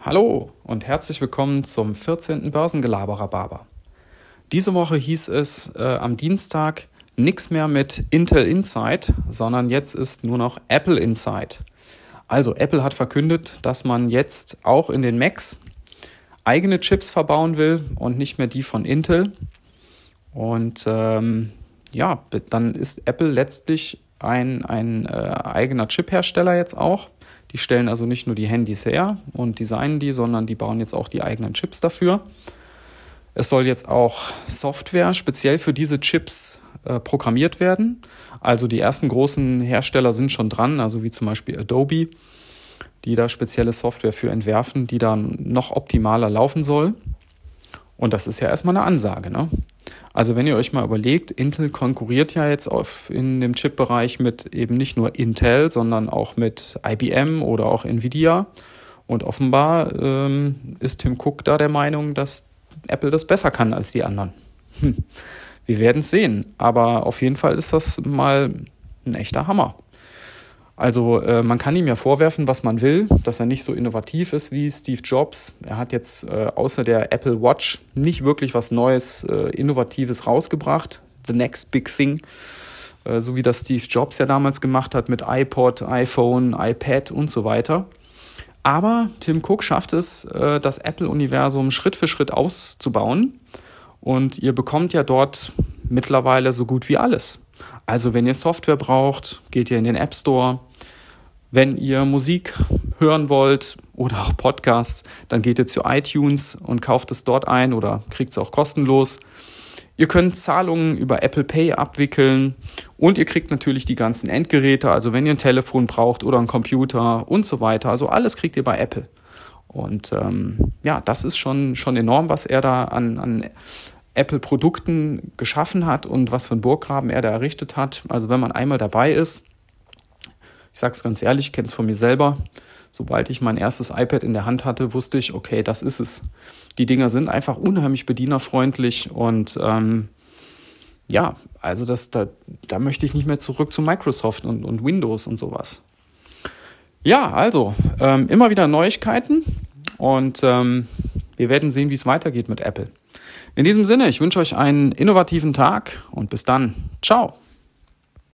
Hallo und herzlich willkommen zum 14. Börsengelaberer Barber. Diese Woche hieß es äh, am Dienstag nichts mehr mit Intel Inside, sondern jetzt ist nur noch Apple Inside. Also Apple hat verkündet, dass man jetzt auch in den Macs eigene Chips verbauen will und nicht mehr die von Intel. Und ähm, ja, dann ist Apple letztlich ein, ein äh, eigener Chip-Hersteller jetzt auch. Die stellen also nicht nur die Handys her und designen die, sondern die bauen jetzt auch die eigenen Chips dafür. Es soll jetzt auch Software speziell für diese Chips äh, programmiert werden. Also die ersten großen Hersteller sind schon dran, also wie zum Beispiel Adobe, die da spezielle Software für entwerfen, die dann noch optimaler laufen soll. Und das ist ja erstmal eine Ansage. Ne? Also wenn ihr euch mal überlegt, Intel konkurriert ja jetzt auf, in dem Chip-Bereich mit eben nicht nur Intel, sondern auch mit IBM oder auch Nvidia. Und offenbar ähm, ist Tim Cook da der Meinung, dass Apple das besser kann als die anderen. Hm. Wir werden es sehen. Aber auf jeden Fall ist das mal ein echter Hammer. Also äh, man kann ihm ja vorwerfen, was man will, dass er nicht so innovativ ist wie Steve Jobs. Er hat jetzt äh, außer der Apple Watch nicht wirklich was Neues, äh, Innovatives rausgebracht. The next big thing. Äh, so wie das Steve Jobs ja damals gemacht hat mit iPod, iPhone, iPad und so weiter. Aber Tim Cook schafft es, äh, das Apple-Universum Schritt für Schritt auszubauen. Und ihr bekommt ja dort mittlerweile so gut wie alles. Also wenn ihr Software braucht, geht ihr in den App Store. Wenn ihr Musik hören wollt oder auch Podcasts, dann geht ihr zu iTunes und kauft es dort ein oder kriegt es auch kostenlos. Ihr könnt Zahlungen über Apple Pay abwickeln und ihr kriegt natürlich die ganzen Endgeräte, also wenn ihr ein Telefon braucht oder einen Computer und so weiter. Also alles kriegt ihr bei Apple. Und ähm, ja, das ist schon, schon enorm, was er da an, an Apple-Produkten geschaffen hat und was für ein Burggraben er da errichtet hat. Also wenn man einmal dabei ist, ich sage es ganz ehrlich, ich kenne es von mir selber, sobald ich mein erstes iPad in der Hand hatte, wusste ich, okay, das ist es. Die Dinger sind einfach unheimlich bedienerfreundlich und ähm, ja, also das, da, da möchte ich nicht mehr zurück zu Microsoft und, und Windows und sowas. Ja, also ähm, immer wieder Neuigkeiten und ähm, wir werden sehen, wie es weitergeht mit Apple. In diesem Sinne, ich wünsche euch einen innovativen Tag und bis dann. Ciao.